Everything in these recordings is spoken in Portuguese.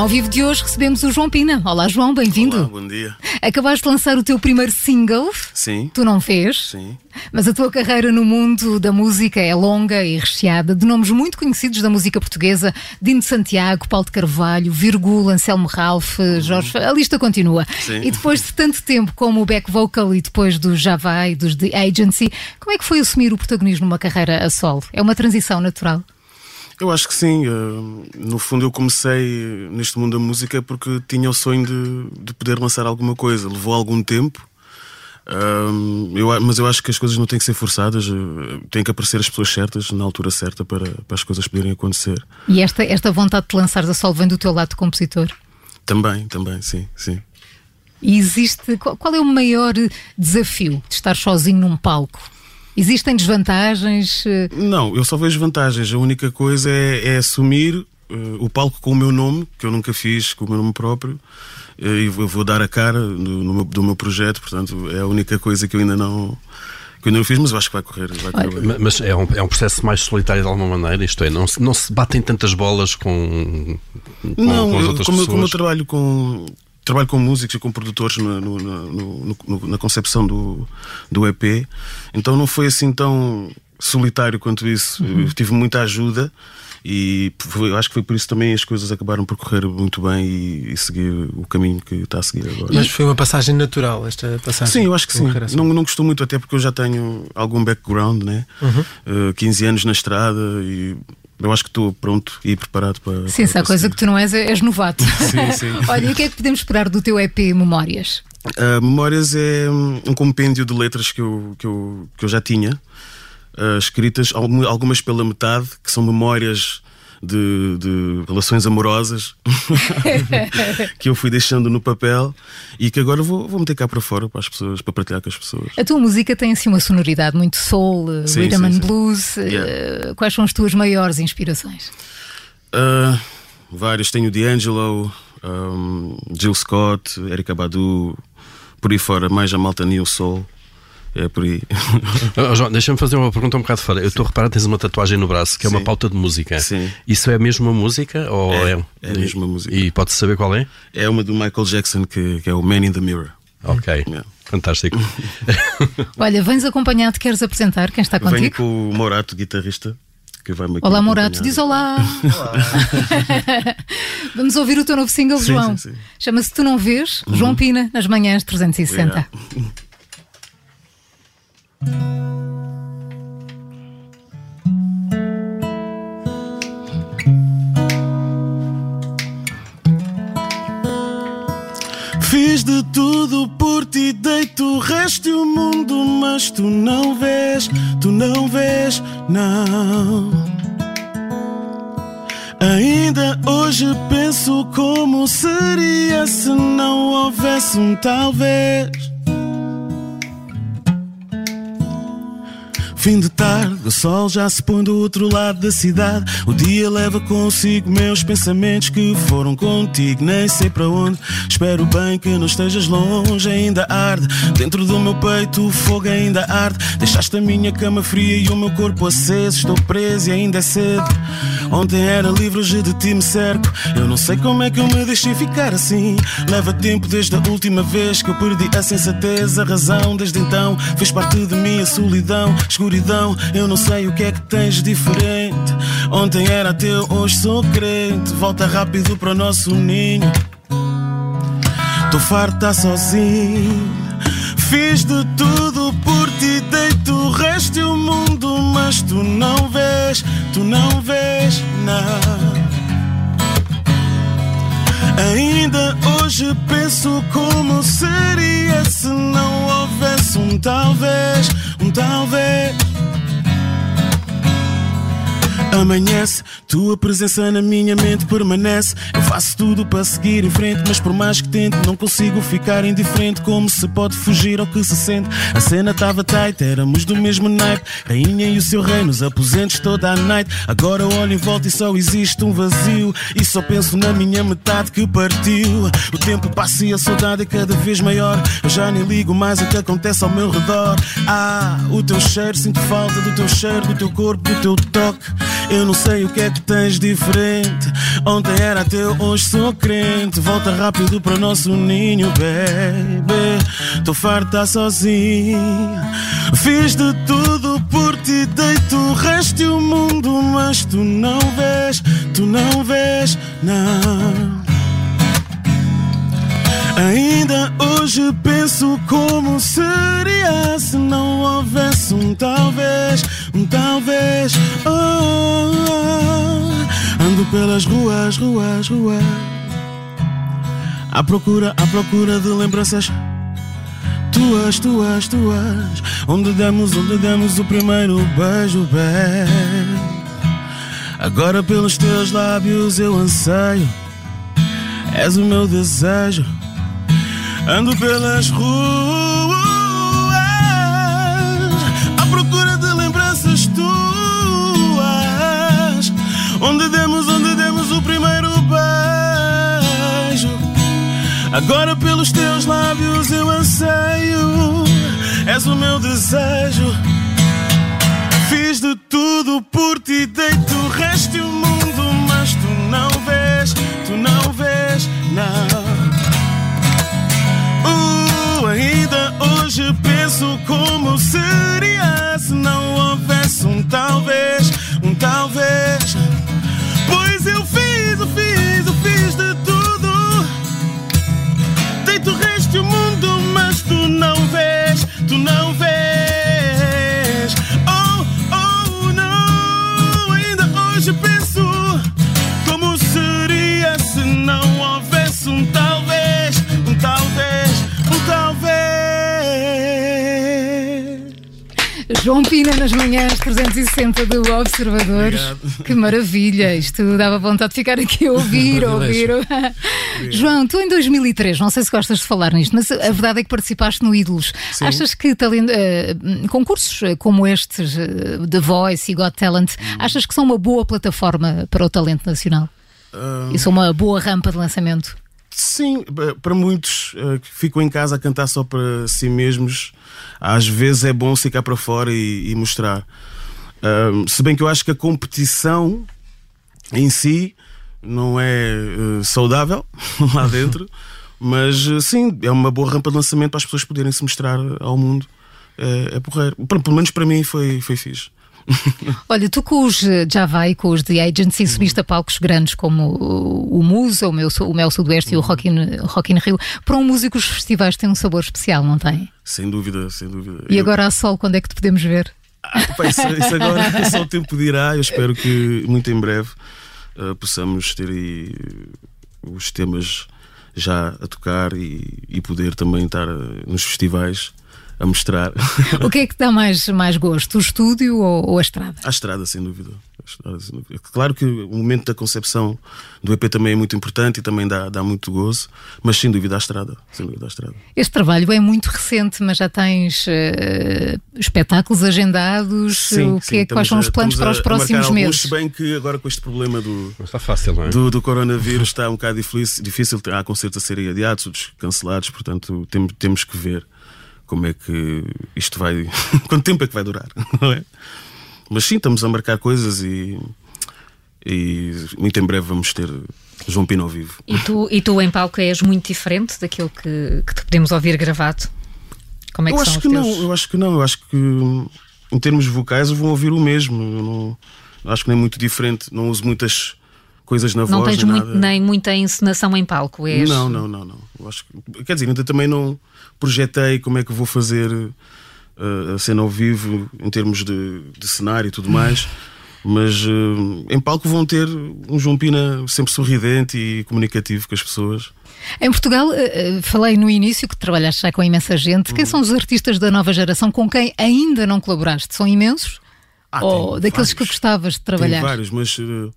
ao vivo de hoje recebemos o João Pina. Olá, João, bem-vindo. Olá, bom dia. Acabaste de lançar o teu primeiro single. Sim. Tu não fez? Sim. Mas a tua carreira no mundo da música é longa e recheada de nomes muito conhecidos da música portuguesa: Dino Santiago, Paulo de Carvalho, Virgula, Anselmo Ralph, Jorge. A lista continua. Sim. E depois de tanto tempo como o back vocal e depois do Já Vai, dos The Agency, como é que foi assumir o protagonismo numa carreira a solo? É uma transição natural? Eu acho que sim. Uh, no fundo, eu comecei neste mundo da música porque tinha o sonho de, de poder lançar alguma coisa. Levou algum tempo. Eu, mas eu acho que as coisas não têm que ser forçadas, uh, têm que aparecer as pessoas certas na altura certa para, para as coisas poderem acontecer. E esta, esta vontade de lançares a solo vem do teu lado de compositor? Também, também, sim, sim. E existe. Qual é o maior desafio de estar sozinho num palco? Existem desvantagens? Não, eu só vejo vantagens. A única coisa é, é assumir uh, o palco com o meu nome, que eu nunca fiz com o meu nome próprio, uh, e eu vou dar a cara do, no meu, do meu projeto, portanto, é a única coisa que eu ainda não. Que eu ainda não fiz, mas eu acho que vai correr. Vai correr mas é um, é um processo mais solitário de alguma maneira, isto é, não se, não se batem tantas bolas com, com, não, com as outras como, pessoas. Como eu trabalho com, trabalho com músicos e com produtores no, no, no, na concepção do, do EP, então não foi assim tão solitário quanto isso. Uhum. tive muita ajuda e foi, acho que foi por isso também as coisas acabaram por correr muito bem e, e, seguir o caminho que está a seguir agora. Mas foi uma passagem natural esta passagem? Sim, eu acho que sim. Não, não costumo muito, até porque eu já tenho algum background, né? Uhum. Uh, 15 anos na estrada e eu acho que estou pronto e preparado para. Sim, se há coisa que tu não és, és novato. sim, sim. Olha, e o que é que podemos esperar do teu EP Memórias? Uh, Memórias é um compêndio de letras que eu, que eu, que eu já tinha, uh, escritas, algumas pela metade, que são memórias de, de relações amorosas que eu fui deixando no papel e que agora vou, vou meter cá para fora para as pessoas, para partilhar com as pessoas. A tua música tem assim uma sonoridade muito soul, sim, rhythm sim, and sim. blues. Yeah. Quais são as tuas maiores inspirações? Uh, vários. Tenho D'Angelo, um, Jill Scott, Erika Badu, por aí fora, mais a malta New Soul. É por aí. Oh, João, deixa-me fazer uma pergunta um bocado fora. Eu estou a reparar tens uma tatuagem no braço que é Sim. uma pauta de música. Sim. Isso é mesmo uma música? Ou é, é, é a mesma música. E pode-se saber qual é? É uma do Michael Jackson, que, que é o Man in the Mirror. Ok. Yeah. Fantástico. Olha, vens acompanhado, queres apresentar quem está contigo? Venho com o Morato, guitarrista. Que vai olá, Morato, diz olá. olá. Vamos ouvir o teu novo single, sim, João. Sim, sim. Chama-se Tu Não Vês, uhum. João Pina, nas manhãs 360. Obrigado. De tudo por ti, deito o resto e o mundo, mas tu não vês, tu não vês, não. Ainda hoje penso como seria se não houvesse um talvez. Fim de tarde, o sol já se põe do outro lado da cidade. O dia leva consigo meus pensamentos que foram contigo, nem sei para onde. Espero bem que não estejas longe, ainda arde. Dentro do meu peito o fogo ainda arde. Deixaste a minha cama fria e o meu corpo aceso. Estou preso e ainda é cedo. Ontem era livre, hoje de ti me cerco. Eu não sei como é que eu me deixei ficar assim. Leva tempo desde a última vez que eu perdi a sensatez, a razão. Desde então fez parte de mim a solidão escuridão. Eu não sei o que é que tens diferente. Ontem era teu, hoje sou crente. Volta rápido para o nosso ninho. Tô farto tá sozinho. Fiz de tudo por ti, deito o resto e o mundo, mas tu não vês, tu não vês nada. Ainda hoje penso como seria se não houvesse um talvez, um talvez. Amanhece, tua presença na minha mente permanece. Eu faço tudo para seguir em frente, mas por mais que tente, não consigo ficar indiferente. Como se pode fugir ao que se sente? A cena tava tight, éramos do mesmo naipe. Rainha e o seu rei nos aposentos toda a night. Agora olho em volta e só existe um vazio. E só penso na minha metade que partiu. O tempo passa e a saudade é cada vez maior. Eu já nem ligo mais o que acontece ao meu redor. Ah, o teu cheiro, sinto falta do teu cheiro, do teu corpo, do teu toque. Eu não sei o que é que tens diferente. Ontem era teu, hoje sou crente. Volta rápido para nosso ninho, baby. Tô farta sozinho. Fiz de tudo por ti, deito o resto e o mundo, mas tu não vês, tu não vês, não. Ainda hoje penso como seria se não houvesse um talvez, um talvez. Oh. Ando pelas ruas, ruas, ruas. À procura, à procura de lembranças tuas, tuas, tuas. Onde demos, onde demos o primeiro beijo, beijo. Agora pelos teus lábios eu anseio. És o meu desejo. Ando pelas ruas à procura de lembranças tuas. Onde demos, onde demos o primeiro beijo. Agora pelos teus lábios eu anseio. És o meu desejo. Fiz de tudo por ti, João Pina nas manhãs 360 do Observador. Obrigado. Que maravilha! Isto dava vontade de ficar aqui a ouvir, ouvir. João, tu em 2003, não sei se gostas de falar nisto, mas a verdade é que participaste no Ídolos. Sim. Achas que talento, uh, concursos como estes, uh, The Voice e Got Talent, hum. achas que são uma boa plataforma para o talento nacional? Uh... E são uma boa rampa de lançamento? Sim, para muitos uh, que ficam em casa a cantar só para si mesmos, às vezes é bom ficar para fora e, e mostrar. Uh, se bem que eu acho que a competição em si não é uh, saudável lá dentro, mas uh, sim, é uma boa rampa de lançamento para as pessoas poderem se mostrar ao mundo. É, é porreiro. Pelo menos para mim foi, foi fixe. Olha, tu com os eh, Java e com os The Agency subiste a palcos grandes como o Musa, o, meu, o Mel Sudoeste e o Rock in, Rock in Rio. Para um músico, os festivais têm um sabor especial, não têm? Sem dúvida, sem dúvida. E agora a Sol, quando é que te podemos ver? Ah, pá, isso, isso, agora só o tempo dirá. Eu espero que muito em breve uh, possamos ter aí os temas já a tocar e, e poder também estar nos festivais a mostrar. O que é que dá mais, mais gosto, o estúdio ou, ou a estrada? A estrada, sem dúvida. Claro que o momento da concepção do EP também é muito importante e também dá, dá muito gozo, mas sem dúvida a estrada, sem dúvida a estrada. Este trabalho é muito recente, mas já tens uh, espetáculos agendados. Sim, o que sim, é, quais são os planos para os próximos a meses? Se bem que agora com este problema do, está fácil, não é? do, do coronavírus está um bocado difícil, difícil há concertos a serem adiados, outros cancelados, portanto temos, temos que ver como é que isto vai. Quanto tempo é que vai durar, não é? Mas sim, estamos a marcar coisas e, e muito em breve vamos ter João Pino ao vivo. E tu, e tu em palco és muito diferente daquilo que, que te podemos ouvir gravado? Como é que eu acho que teus... não, eu acho que não, eu acho que em termos vocais vão ouvir o mesmo. Eu não, eu acho que nem muito diferente, não uso muitas coisas na não voz. Não tens muito, nem muita encenação em palco, és... Não, não, não, não. Eu acho que, quer dizer, ainda também não projetei como é que vou fazer uh, a cena ao vivo em termos de, de cenário e tudo mais. Mas uh, em palco vão ter um João Pina sempre sorridente e comunicativo com as pessoas. Em Portugal, uh, falei no início que trabalhaste já com imensa gente. Quem uhum. são os artistas da nova geração com quem ainda não colaboraste? São imensos? Ah, Ou daqueles vários. que gostavas de trabalhar? Tem vários, mas uh,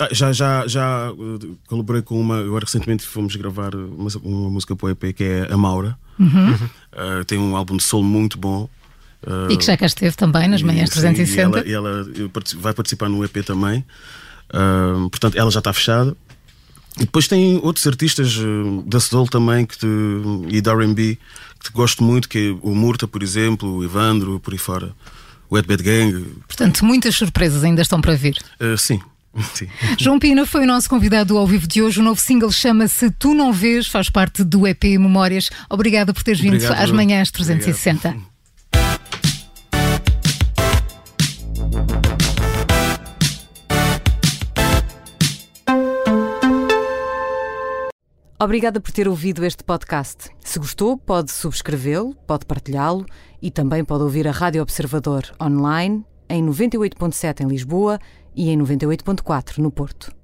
ah, já, já, já uh, colaborei com uma. Agora recentemente fomos gravar uma, uma música para o EP que é A Maura. Uhum. Uh, tem um álbum de solo muito bom. Uh, e que já cá esteve também nas manhãs 360. Sim, e ela, e ela vai participar no EP também. Uh, portanto, ela já está fechada. E depois tem outros artistas da Soul também que te, e da RB que te gosto muito, que é o Murta, por exemplo, o Evandro, por aí fora. Wet Bad Gang. Portanto, muitas surpresas ainda estão para vir. Sim. Sim. João Pina foi o nosso convidado ao vivo de hoje. O novo single chama-se Tu Não Vês, faz parte do EP Memórias. Obrigada por teres vindo Obrigado. às manhãs 360. Obrigado. Obrigada por ter ouvido este podcast. Se gostou, pode subscrevê-lo, pode partilhá-lo e também pode ouvir a Rádio Observador online em 98.7 em Lisboa e em 98.4 no Porto.